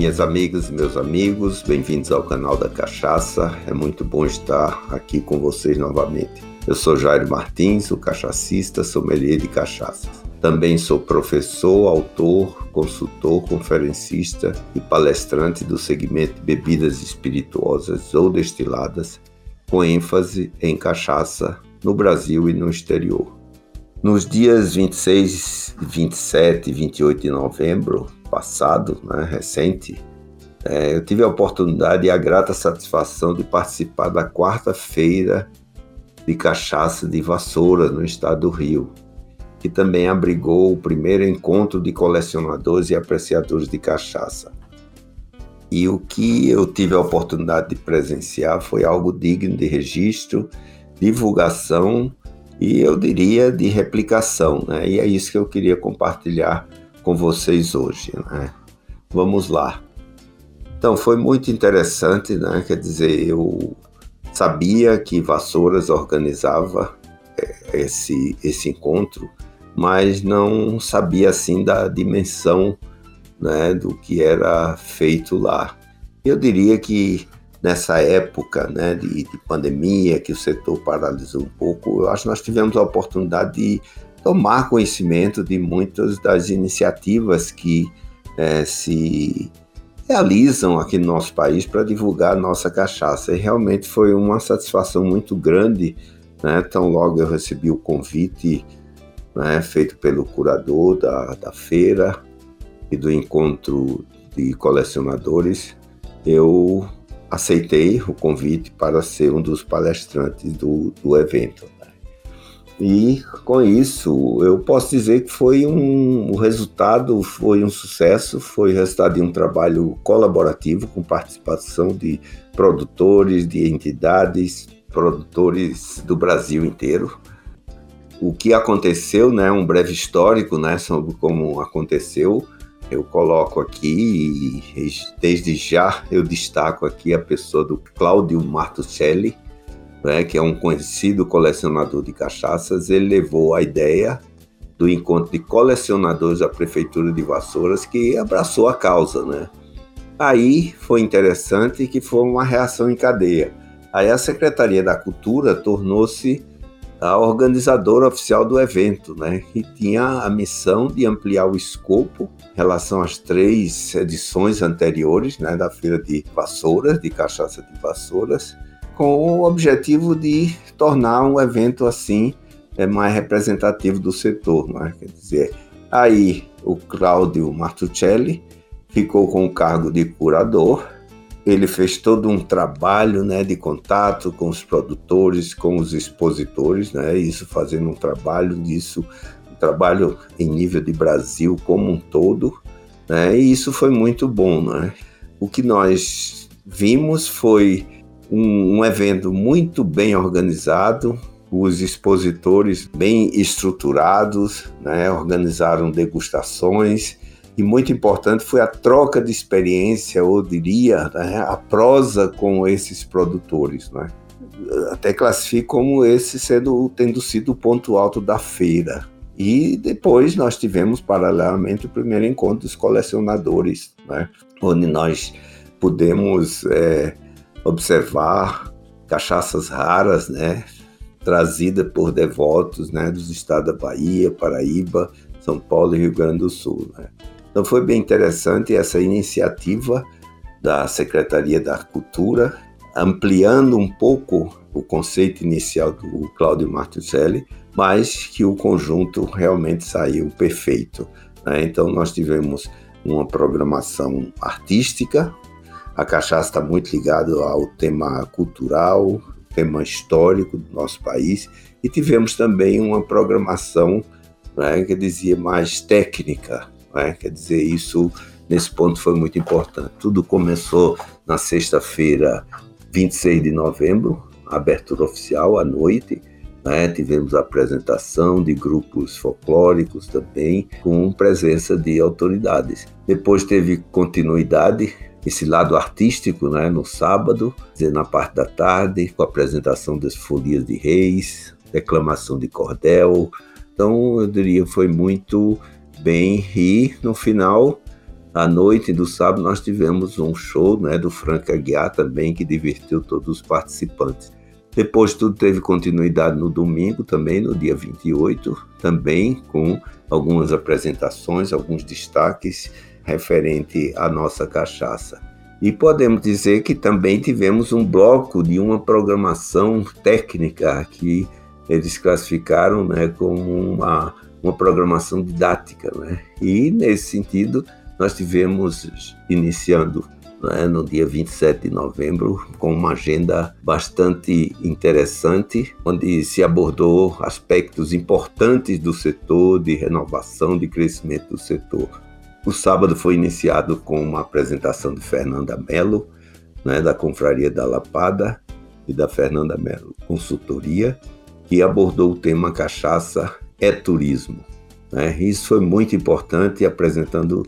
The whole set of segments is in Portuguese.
Minhas amigas e meus amigos, bem-vindos ao canal da Cachaça. É muito bom estar aqui com vocês novamente. Eu sou Jairo Martins, o cachacista, sommelier de cachaças. Também sou professor, autor, consultor, conferencista e palestrante do segmento bebidas espirituosas ou destiladas, com ênfase em cachaça no Brasil e no exterior. Nos dias 26, 27 e 28 de novembro passado, né, recente, é, eu tive a oportunidade e a grata satisfação de participar da quarta-feira de cachaça de Vassoura, no estado do Rio, que também abrigou o primeiro encontro de colecionadores e apreciadores de cachaça. E o que eu tive a oportunidade de presenciar foi algo digno de registro, divulgação e eu diria de replicação, né? E é isso que eu queria compartilhar com vocês hoje, né? Vamos lá. Então foi muito interessante, né? Quer dizer, eu sabia que Vassouras organizava é, esse esse encontro, mas não sabia assim da dimensão, né? Do que era feito lá. Eu diria que nessa época né, de, de, pandemia, que o setor paralisou um pouco, eu acho que nós tivemos a oportunidade de tomar conhecimento de muitas das iniciativas que é, se realizam aqui no nosso país para divulgar a nossa cachaça. E realmente foi uma satisfação muito grande. Né? Tão logo eu recebi o convite né, feito pelo curador da, da feira e do encontro de colecionadores, eu aceitei o convite para ser um dos palestrantes do, do evento. Né? E com isso, eu posso dizer que foi um, o resultado foi um sucesso, foi resultado de um trabalho colaborativo com participação de produtores, de entidades, produtores do Brasil inteiro. O que aconteceu, né, um breve histórico, né, sobre como aconteceu eu coloco aqui e desde já eu destaco aqui a pessoa do Cláudio Martuccelli, né, que é um conhecido colecionador de cachaças. Ele levou a ideia do encontro de colecionadores da prefeitura de Vassouras que abraçou a causa, né? Aí foi interessante que foi uma reação em cadeia. Aí a Secretaria da Cultura tornou-se a organizadora oficial do evento, né, que tinha a missão de ampliar o escopo em relação às três edições anteriores né, da Feira de Vassouras, de Cachaça de Vassouras, com o objetivo de tornar um evento assim é, mais representativo do setor. Né? Quer dizer, aí o Cláudio Martuccelli ficou com o cargo de curador, ele fez todo um trabalho né, de contato com os produtores, com os expositores, né, isso fazendo um trabalho disso, um trabalho em nível de Brasil como um todo, né, e isso foi muito bom. Né? O que nós vimos foi um, um evento muito bem organizado, os expositores bem estruturados, né, organizaram degustações, e muito importante foi a troca de experiência, ou diria, né, a prosa com esses produtores. Né? Até classifico como esse sendo, tendo sido o ponto alto da feira. E depois nós tivemos, paralelamente, o primeiro encontro dos colecionadores, né? onde nós pudemos é, observar cachaças raras, né? trazida por devotos né? dos estados da Bahia, Paraíba, São Paulo e Rio Grande do Sul. Né? Então foi bem interessante essa iniciativa da Secretaria da Cultura, ampliando um pouco o conceito inicial do Cláudio Martuccelli, mas que o conjunto realmente saiu perfeito. Né? Então nós tivemos uma programação artística, a cachaça está muito ligada ao tema cultural, tema histórico do nosso país, e tivemos também uma programação né, que dizia mais técnica, né? Quer dizer, isso nesse ponto foi muito importante. Tudo começou na sexta-feira, 26 de novembro, abertura oficial à noite. Né? Tivemos a apresentação de grupos folclóricos também, com presença de autoridades. Depois teve continuidade esse lado artístico, né, no sábado, na parte da tarde, com a apresentação das folias de reis, declamação de cordel. Então, eu diria, foi muito bem e no final à noite do sábado nós tivemos um show né, do Frank Aguiar também, que divertiu todos os participantes. Depois tudo teve continuidade no domingo também, no dia 28, também com algumas apresentações, alguns destaques referente à nossa cachaça. E podemos dizer que também tivemos um bloco de uma programação técnica que eles classificaram né, como uma, uma programação didática. Né? E, nesse sentido, nós tivemos, iniciando né, no dia 27 de novembro, com uma agenda bastante interessante, onde se abordou aspectos importantes do setor, de renovação, de crescimento do setor. O sábado foi iniciado com uma apresentação de Fernanda Mello, né, da Confraria da Lapada e da Fernanda Mello Consultoria, que abordou o tema cachaça é turismo. Né? Isso foi muito importante, apresentando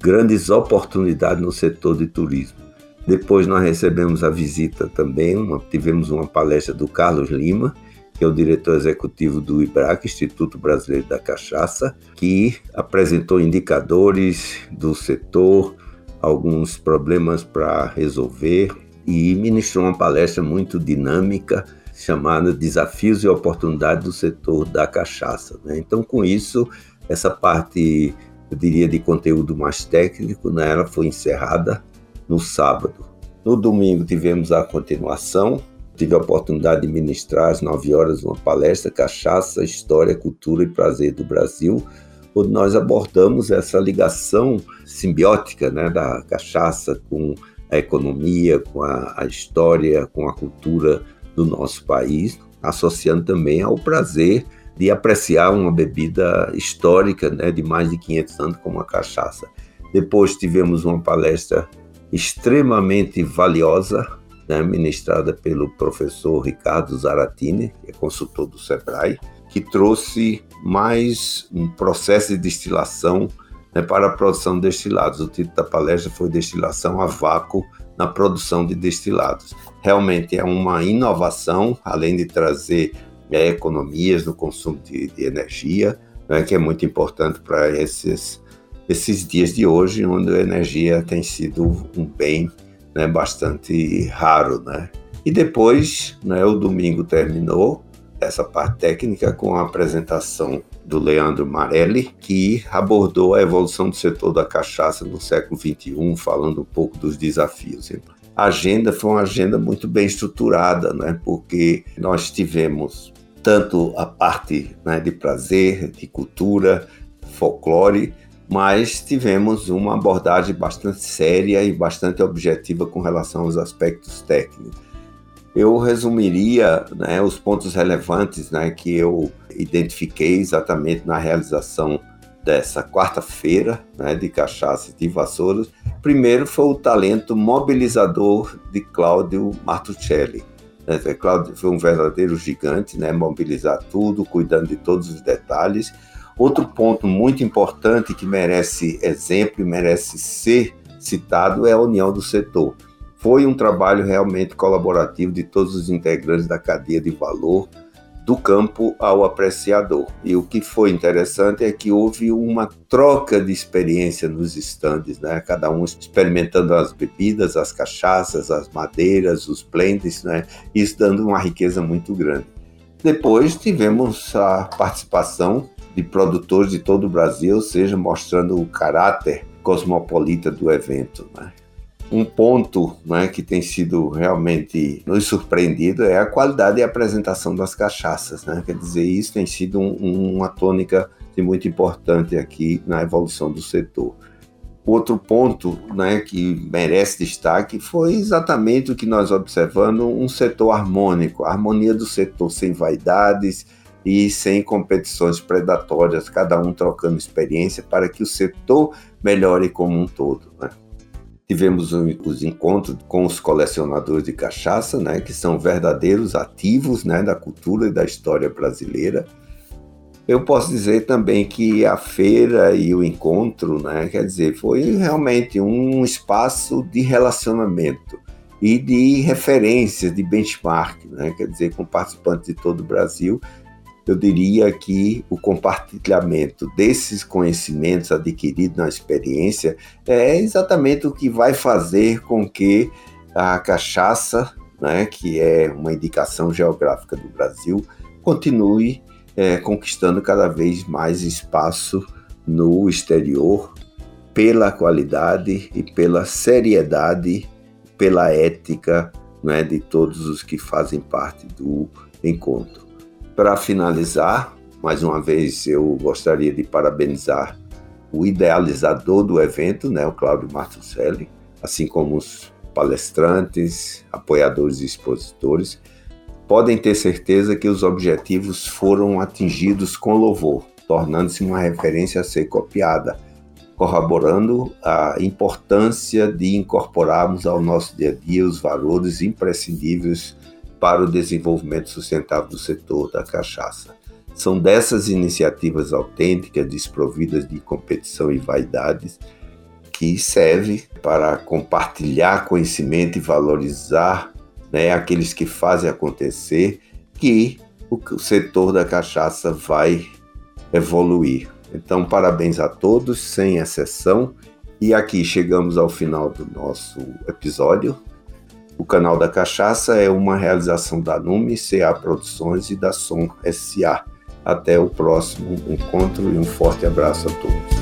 grandes oportunidades no setor de turismo. Depois nós recebemos a visita também, uma, tivemos uma palestra do Carlos Lima, que é o diretor executivo do IBRAC, Instituto Brasileiro da Cachaça, que apresentou indicadores do setor, alguns problemas para resolver e ministrou uma palestra muito dinâmica chamada Desafios e Oportunidades do Setor da Cachaça. Né? Então, com isso, essa parte eu diria, de conteúdo mais técnico, né? ela foi encerrada no sábado. No domingo tivemos a continuação, tive a oportunidade de ministrar às 9 horas uma palestra Cachaça, História, Cultura e Prazer do Brasil, onde nós abordamos essa ligação simbiótica né, da cachaça com a economia, com a, a história, com a cultura do nosso país, associando também ao prazer de apreciar uma bebida histórica né, de mais de 500 anos como a cachaça. Depois tivemos uma palestra extremamente valiosa, né, ministrada pelo professor Ricardo Zaratini, que é consultor do SEBRAE, que trouxe mais um processo de destilação né, para a produção de destilados. O título da palestra foi Destilação a Vácuo na Produção de Destilados. Realmente é uma inovação, além de trazer é, economias no consumo de, de energia, né, que é muito importante para esses, esses dias de hoje, onde a energia tem sido um bem né, bastante raro. Né? E depois, né, o domingo terminou essa parte técnica com a apresentação do Leandro Marelli, que abordou a evolução do setor da cachaça no século XXI, falando um pouco dos desafios. A agenda foi uma agenda muito bem estruturada, né? porque nós tivemos tanto a parte né, de prazer, de cultura, folclore, mas tivemos uma abordagem bastante séria e bastante objetiva com relação aos aspectos técnicos. Eu resumiria né, os pontos relevantes né, que eu identifiquei exatamente na realização dessa quarta-feira né, de cachaça de vassouras. Primeiro foi o talento mobilizador de Cláudio Martuccelli né? Cláudio foi um verdadeiro gigante, né? mobilizar tudo, cuidando de todos os detalhes. Outro ponto muito importante que merece exemplo e merece ser citado é a união do setor. Foi um trabalho realmente colaborativo de todos os integrantes da cadeia de valor, do campo ao apreciador. E o que foi interessante é que houve uma troca de experiência nos estandes, né? cada um experimentando as bebidas, as cachaças, as madeiras, os blends, né? isso dando uma riqueza muito grande. Depois tivemos a participação de produtores de todo o Brasil, seja, mostrando o caráter cosmopolita do evento. Né? Um ponto né, que tem sido realmente nos surpreendido é a qualidade e apresentação das cachaças. Né? Quer dizer, isso tem sido um, uma tônica muito importante aqui na evolução do setor. Outro ponto né, que merece destaque foi exatamente o que nós observamos, um setor harmônico, a harmonia do setor sem vaidades e sem competições predatórias, cada um trocando experiência para que o setor melhore como um todo. Né? Tivemos os encontros com os colecionadores de cachaça, né, que são verdadeiros ativos né, da cultura e da história brasileira. Eu posso dizer também que a feira e o encontro, né, quer dizer, foi realmente um espaço de relacionamento e de referências, de benchmark, né, quer dizer, com participantes de todo o Brasil eu diria que o compartilhamento desses conhecimentos adquiridos na experiência é exatamente o que vai fazer com que a cachaça, né, que é uma indicação geográfica do Brasil, continue é, conquistando cada vez mais espaço no exterior pela qualidade e pela seriedade, pela ética né, de todos os que fazem parte do encontro. Para finalizar, mais uma vez eu gostaria de parabenizar o idealizador do evento, né, o Cláudio Martucelli, assim como os palestrantes, apoiadores e expositores, podem ter certeza que os objetivos foram atingidos com louvor, tornando-se uma referência a ser copiada, corroborando a importância de incorporarmos ao nosso dia a dia os valores imprescindíveis para o desenvolvimento sustentável do setor da cachaça. São dessas iniciativas autênticas, desprovidas de competição e vaidades, que serve para compartilhar conhecimento e valorizar né, aqueles que fazem acontecer, que o setor da cachaça vai evoluir. Então, parabéns a todos, sem exceção. E aqui chegamos ao final do nosso episódio. O canal da Cachaça é uma realização da Nume CA Produções e da Som SA. Até o próximo encontro e um forte abraço a todos.